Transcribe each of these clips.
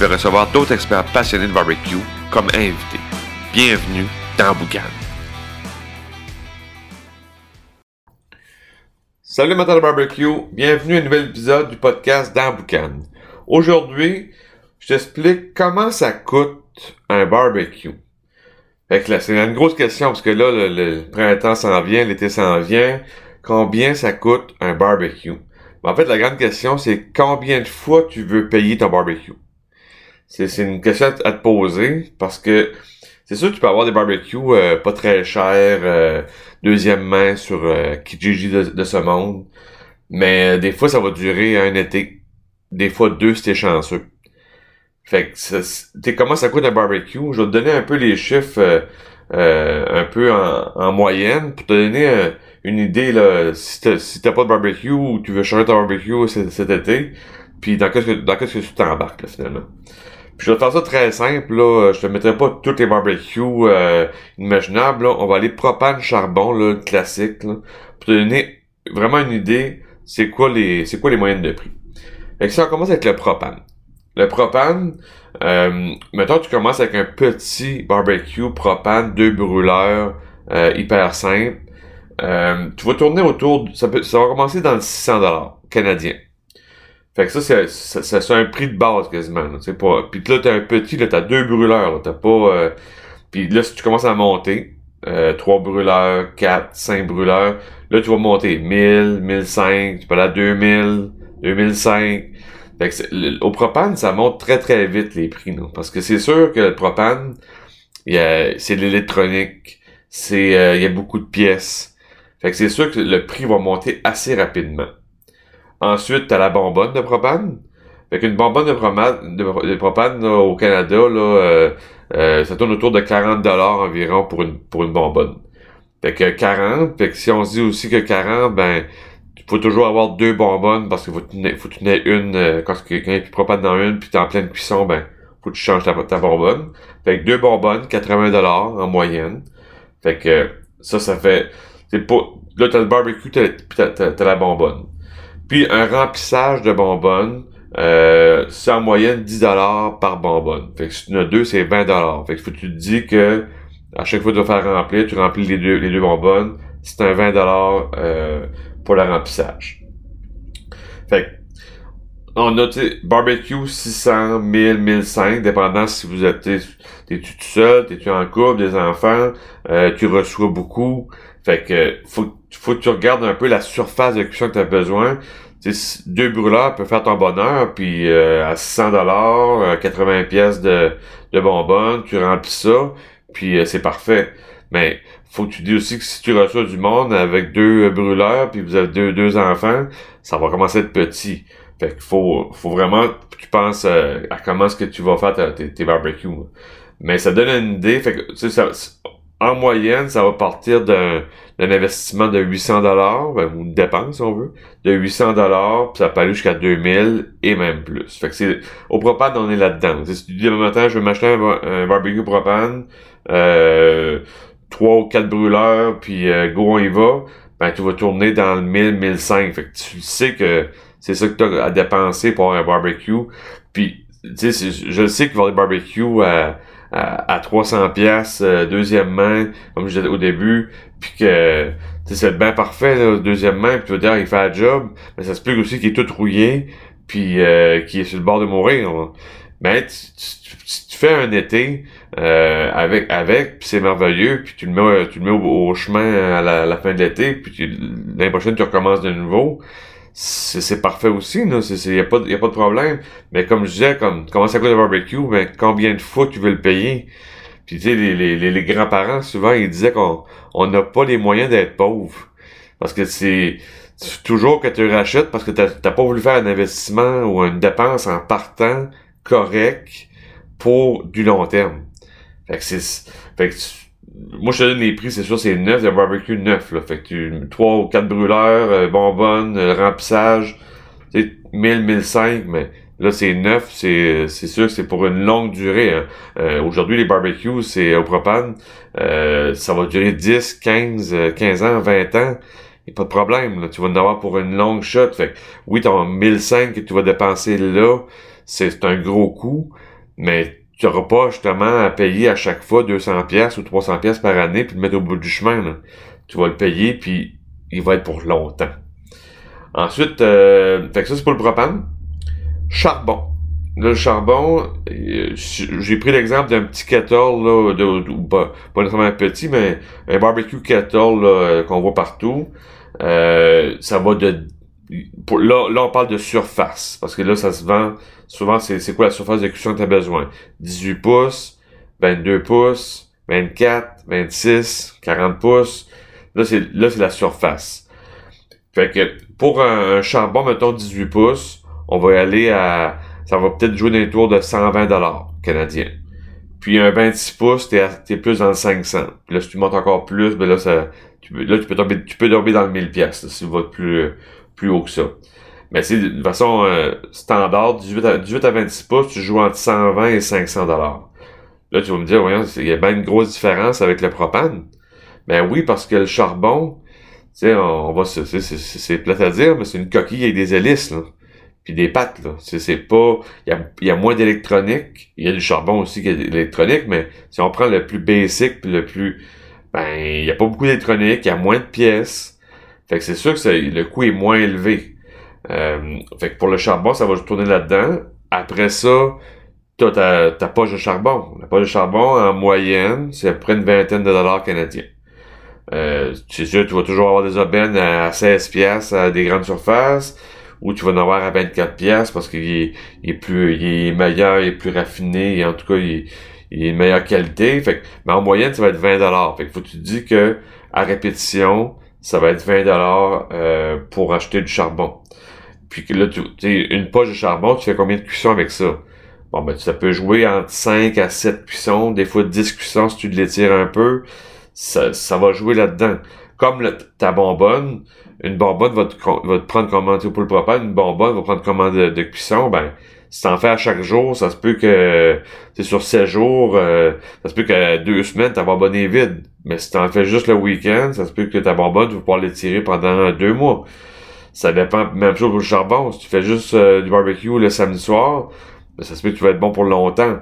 vais recevoir d'autres experts passionnés de barbecue comme invités. Bienvenue dans Boucan. Salut amateurs de barbecue, bienvenue à un nouvel épisode du podcast dans Boucan. Aujourd'hui, je t'explique comment ça coûte un barbecue. C'est une grosse question parce que là, le printemps s'en vient, l'été s'en vient. Combien ça coûte un barbecue? en fait, la grande question, c'est combien de fois tu veux payer ton barbecue? C'est, une question à te poser parce que c'est sûr que tu peux avoir des barbecues euh, pas très chers, euh, deuxième main sur euh, Kijiji de, ce monde. Mais des fois, ça va durer un été. Des fois deux si t'es chanceux. Fait que comment ça coûte un barbecue? Je vais te donner un peu les chiffres un peu en, moyenne pour te donner une idée là, si t'as, si pas de barbecue ou tu veux changer ton barbecue cet, été, puis dans qu'est-ce que dans qu'est-ce que tu t'embarques là, finalement? Puis je vais faire ça très simple, là. Je te mettrai pas tous les barbecues euh, imaginables. Là. On va aller propane charbon, là, classique, là, pour te donner vraiment une idée, c'est quoi les. c'est quoi les moyennes de prix. Fait que ça, on commence avec le propane. Le propane, euh, mettons tu commences avec un petit barbecue propane, deux brûleurs, euh, hyper simple. Euh, tu vas tourner autour, ça, peut, ça va commencer dans le 600$ canadien. Fait que ça, c'est, ça, c'est un prix de base quasiment. C'est pas. Puis là, t'as un petit, là, t'as deux brûleurs. t'as pas. Euh... Puis là, si tu commences à monter, euh, trois brûleurs, quatre, cinq brûleurs, là, tu vas monter 1000, 1005, tu peux aller à 2000, 2005. Fait que au propane, ça monte très très vite les prix, non? Parce que c'est sûr que le propane, y a, c'est l'électronique, c'est, euh, il y a beaucoup de pièces. Fait que c'est sûr que le prix va monter assez rapidement. Ensuite, tu as la bonbonne de propane. Fait qu'une bonbonne de, propane, propane au Canada, là, euh, euh, ça tourne autour de 40 dollars environ pour une, pour une bonbonne. Fait que 40, fait que si on se dit aussi que 40, ben, il faut toujours avoir deux bonbonnes parce qu'il faut tenir, faut tenir une, euh, quand, il y a plus propane dans une, puis t'es en pleine cuisson, ben, faut que tu changes ta, ta bonbonne. Fait que deux bonbonnes, 80 dollars en moyenne. Fait que ça, ça fait, c'est pas, là, t'as le barbecue, t'as, t'as, t'as la bonbonne. Puis un remplissage de bonbonnes, euh, c'est en moyenne 10$ par bonbonne. Fait que si tu en as deux, c'est 20$. Fait que faut que tu te dis que à chaque fois que tu vas faire remplir, tu remplis les deux, les deux bonbonnes, c'est un 20$ euh, pour le remplissage. Fait que on a barbecue 600, 1000, 1005, dépendant si vous êtes t'es-tu tout seul, t'es-tu en couple, des enfants, euh, tu reçois beaucoup. Fait que faut, faut que tu regardes un peu la surface de cuisson que tu as besoin. deux brûleurs peuvent faire ton bonheur, puis euh, à 600 dollars, 80 pièces de, de bonbonnes, tu remplis ça, puis euh, c'est parfait. Mais faut que tu dis aussi que si tu reçois du monde avec deux brûleurs, puis vous avez deux, deux enfants, ça va commencer à petit. Fait qu'il faut, faut vraiment que tu penses euh, à comment est-ce que tu vas faire tes, tes barbecues. Mais ça donne une idée. Fait que, ça, en moyenne, ça va partir d'un investissement de 800 dollars, ben, ou une dépense, si on veut, de 800 dollars, puis ça peut aller jusqu'à 2000 et même plus. Fait que c'est au propane, on est là-dedans. Si tu dis le matin, je vais m'acheter un, barbecue propane, euh, trois ou quatre brûleurs, puis euh, go on y va, ben tu vas tourner dans le 1000, 1005. Fait que tu sais que c'est ça que tu as à dépenser pour un barbecue. Puis, tu sais, je sais qu'il va y avoir barbecues à à, 300 pièces euh, deuxième main, comme je disais au début, puis que c'est bien parfait, là, deuxième main, puis tu vas dire il fait le job, mais ça se peut aussi qu'il est tout rouillé, puis euh, qu'il est sur le bord de mourir. Mais tu, fais un été euh, avec, avec, puis c'est merveilleux, puis tu le mets, tu le mets au, chemin à la, fin de l'été, puis l'année prochaine tu recommences de nouveau c'est parfait aussi, il n'y a, a pas de problème. Mais comme je disais, comme comment ça coûte le barbecue, ben, combien de fois tu veux le payer? Puis tu sais, les, les, les, grands-parents, souvent, ils disaient qu'on on n'a pas les moyens d'être pauvre. Parce que c'est toujours que tu rachètes parce que tu n'as pas voulu faire un investissement ou une dépense en partant correct pour du long terme. Fait que c'est, fait que moi, je te donne les prix, c'est sûr, c'est neuf, le barbecue neuf, là. Fait que tu, trois ou quatre brûleurs, euh, bonbonnes, euh, remplissage, tu 1000, 1005, mais là, c'est neuf, c'est, c'est sûr que c'est pour une longue durée, hein. euh, Aujourd'hui, les barbecues, c'est au propane, euh, ça va durer 10, 15, 15 ans, 20 ans. Y a pas de problème, là. Tu vas en avoir pour une longue shot. Fait que, oui, ton 1005 que tu vas dépenser là, c'est un gros coût, mais tu n'auras pas justement à payer à chaque fois 200 pièces ou 300 pièces par année puis le mettre au bout du chemin. Tu vas le payer puis il va être pour longtemps. Ensuite, euh, fait que ça c'est pour le propane. Charbon. le charbon, euh, j'ai pris l'exemple d'un petit kettle, là, de, pas, nécessairement petit, mais un barbecue kettle euh, qu'on voit partout. Euh, ça va de là, là, on parle de surface, parce que là, ça se vend, souvent, c'est quoi la surface de cuisson que tu as besoin? 18 pouces, 22 pouces, 24, 26, 40 pouces. Là, c'est, là, c'est la surface. Fait que, pour un, charbon, mettons 18 pouces, on va y aller à, ça va peut-être jouer dans les tours de 120 dollars canadiens. Puis un 26 pouces, t'es, t'es plus dans le 500. Puis là, si tu montes encore plus, ben là, ça, tu, là, tu peux tomber, tu peux tomber dans le 1000 pièces si tu vas plus, plus haut que ça. Mais c'est de façon euh, standard, 18 à, 18 à 26 pouces, tu joues entre 120 et 500 dollars. Là, tu vas me dire, voyons, il y a bien une grosse différence avec le propane. Ben oui, parce que le charbon, tu sais, on, va, c'est plate à dire, mais c'est une coquille avec des hélices, là. Puis des pattes, là. C'est pas, il y a, y a moins d'électronique. Il y a du charbon aussi qui est électronique, mais si on prend le plus basic puis le plus, ben, il y a pas beaucoup d'électronique, il y a moins de pièces. Fait que c'est sûr que le coût est moins élevé. Euh, fait que pour le charbon, ça va tourner là-dedans. Après ça, t'as ta, ta poche de charbon. La poche de charbon, en moyenne, c'est à peu près une vingtaine de dollars canadiens. Euh, c'est sûr, tu vas toujours avoir des aubaines à 16 pièces à des grandes surfaces, ou tu vas en avoir à 24 pièces parce qu'il est, il est plus, il est meilleur, il est plus raffiné, et en tout cas, il, il est de meilleure qualité. Fait que, mais en moyenne, ça va être 20 dollars. Fait que faut que tu te dis que, à répétition, ça va être 20 dollars euh, pour acheter du charbon. Puis là, tu une poche de charbon, tu fais combien de cuissons avec ça? Bon, ben, ça peut jouer entre 5 à 7 cuissons, des fois 10 cuissons si tu l'étires un peu. Ça, ça va jouer là-dedans. Comme ta bonbonne, une bonbonne va te, va te prendre commande pour le propane, une bonbonne va prendre commande de, de cuisson, ben, si t'en fais à chaque jour, ça se peut que c'est sur 7 jours, euh, ça se peut qu'à deux semaines, ta bonbonne est vide. Mais si t'en fais juste le week-end, ça se peut que ta bonbonne, tu vas pouvoir l'étirer pendant deux mois. Ça dépend, même chose pour le charbon. Si tu fais juste euh, du barbecue le samedi soir, ben, ça se peut que tu vas être bon pour longtemps.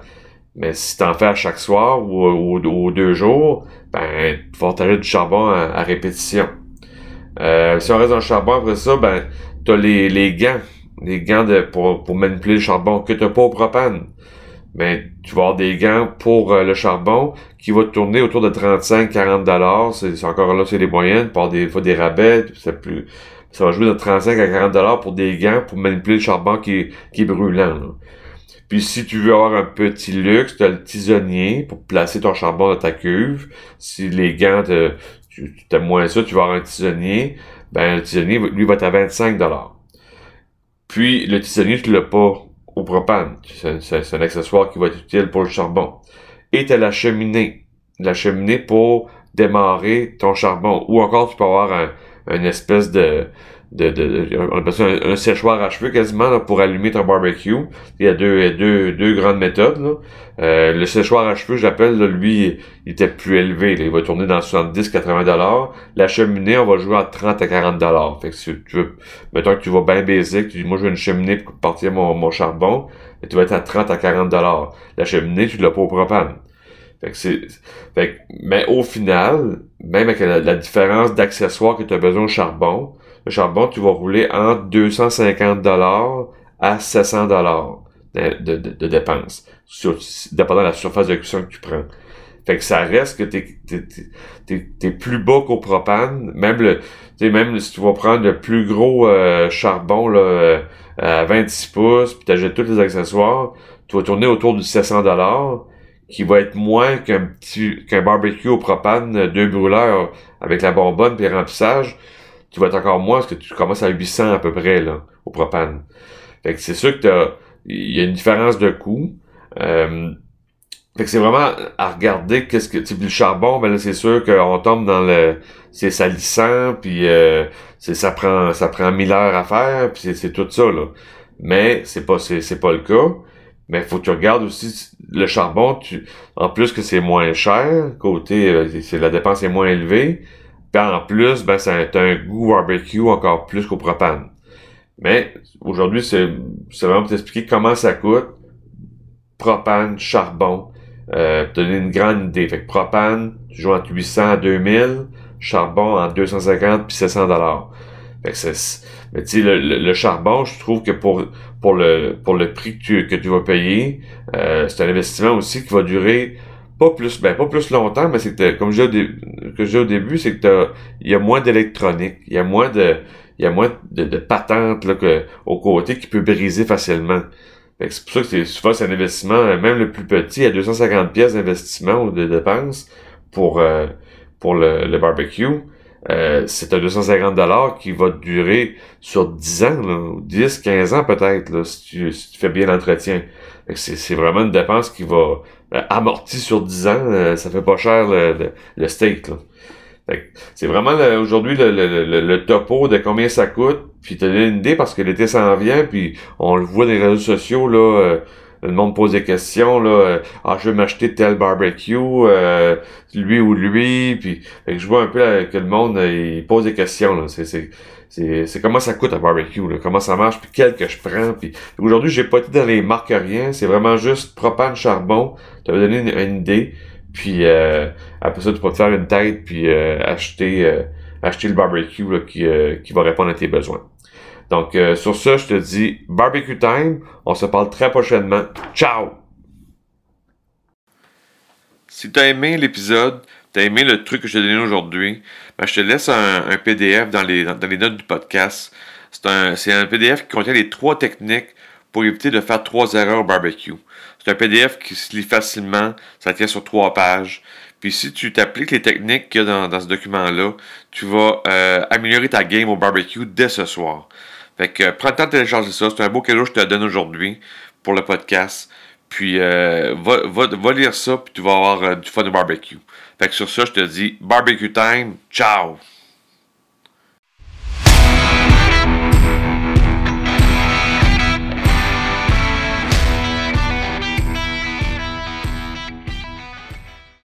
Mais si t'en fais à chaque soir ou, ou, deux jours, ben, tu vas t'arrêter du charbon à, répétition. Euh, si on reste dans le charbon après ça, ben, t'as les, les gants des gants de, pour, pour manipuler le charbon que tu n'as pas au propane. Mais tu vas avoir des gants pour euh, le charbon qui va tourner autour de 35-40 dollars. C'est encore là, c'est les moyennes, par des fois des rabais, plus, ça va jouer de 35 à 40 dollars pour des gants pour manipuler le charbon qui est, qui est brûlant. Puis si tu veux avoir un petit luxe, tu as le tisonnier pour placer ton charbon dans ta cuve. Si les gants, tu as moins ça, tu vas avoir un tisonnier. Ben, le tisonnier, lui, va être à 25 dollars. Puis, le tisonnier, tu l'as pas au propane. C'est un accessoire qui va être utile pour le charbon. Et tu as la cheminée. La cheminée pour démarrer ton charbon. Ou encore, tu peux avoir un, une espèce de, de, de, on appelle ça un, séchoir à cheveux quasiment pour allumer ton barbecue. Il y a deux, deux, deux grandes méthodes. Là. Euh, le séchoir à cheveux, j'appelle, lui, il était plus élevé. Il va tourner dans 70-80 dollars. La cheminée, on va jouer à 30 à 40 dollars. Fait que si tu veux, mettons que tu vas bien basic, tu dis, moi, je veux une cheminée pour partir mon, mon charbon, et tu vas être à 30 à 40 dollars. La cheminée, tu l'as pas au propane. Fait que c'est, fait que, mais au final, même avec la, différence d'accessoires que tu as besoin au charbon, charbon, tu vas rouler entre 250 dollars à 700 dollars de, de, dépenses, sur, dépendant de la surface de cuisson que tu prends. Fait que ça reste que t'es, t'es, t'es, plus bas qu'au propane. Même le, même si tu vas prendre le plus gros euh, charbon là, euh, à 26 pouces, puis t'achètes tous les accessoires, tu vas tourner autour du 700 dollars qui va être moins qu'un petit qu'un barbecue au propane, deux brûleurs avec la bonbonne puis le remplissage, tu vas être encore moins parce que tu commences à 800 à peu près là au propane. Fait que c'est sûr que il y a une différence de coût. Euh, fait que c'est vraiment à regarder qu'est-ce que. Tu le charbon, ben là, c'est sûr qu'on tombe dans le. C'est salissant, puis euh, c'est ça prend ça prend mille heures à faire, puis c'est tout ça, là. Mais c'est pas c'est pas le cas. Mais faut que tu regardes aussi le charbon, tu, en plus que c'est moins cher, côté euh, la dépense est moins élevée, en plus, ben ça a un goût barbecue encore plus qu'au propane. Mais aujourd'hui, c'est vraiment pour t'expliquer comment ça coûte. Propane, charbon, euh, pour te donner une grande idée. Fait que propane, tu joues entre 800 à 2000, charbon entre 250 puis 700 dollars. Fait que mais tu sais, le, le, charbon, je trouve que pour pour le pour le prix que tu, que tu vas payer, euh, c'est un investissement aussi qui va durer pas plus ben pas plus longtemps, mais que comme je que j'ai au début, c'est que il y a moins d'électronique, il y a moins de il y a moins de, de patentes là, que, au côté qui peut briser facilement. C'est pour ça que c'est souvent c'est un investissement, même le plus petit, à 250 pièces d'investissement ou de dépenses pour euh, pour le, le barbecue. Euh, c'est un 250 dollars qui va durer sur 10 ans, là, 10, 15 ans peut-être, si tu, si tu fais bien l'entretien. C'est vraiment une dépense qui va euh, amortir sur 10 ans. Euh, ça fait pas cher le, le, steak. Là. C'est vraiment aujourd'hui le, le, le, topo de combien ça coûte, puis t'as une idée parce que l'été s'en vient, puis on le voit dans les réseaux sociaux, là, euh, le monde pose des questions, là, euh, ah je veux m'acheter tel barbecue, euh, lui ou lui, puis je vois un peu que le monde il pose des questions, là, c'est, c'est, c'est, comment ça coûte un barbecue, là, comment ça marche, puis quel que je prends, puis aujourd'hui j'ai pas été dans les marques rien, c'est vraiment juste propane, charbon, tu vas donné une idée, puis euh, après ça, tu peux te faire une tête puis euh, acheter, euh, acheter le barbecue qui, qui va répondre à tes besoins. Donc sur ça, je te dis barbecue time. On se parle très prochainement. Ciao! Si tu as aimé l'épisode, tu as aimé le truc que je t'ai donné aujourd'hui, ben, je te laisse un, PDF dans les, dans les notes du podcast. C'est un, un PDF qui contient les trois techniques pour éviter de faire trois erreurs au barbecue. C'est un PDF qui se lit facilement, ça tient sur trois pages. Puis si tu t'appliques les techniques qu'il y a dans, ce document-là, tu vas euh, améliorer ta game au barbecue dès ce soir. Fait que prends le temps de télécharger ça. C'est un beau cadeau que je te donne aujourd'hui pour le podcast. Puis euh, va, va, lire ça, puis tu vas avoir euh, du fun au barbecue. Fait que sur ça, je te dis barbecue time. Ciao!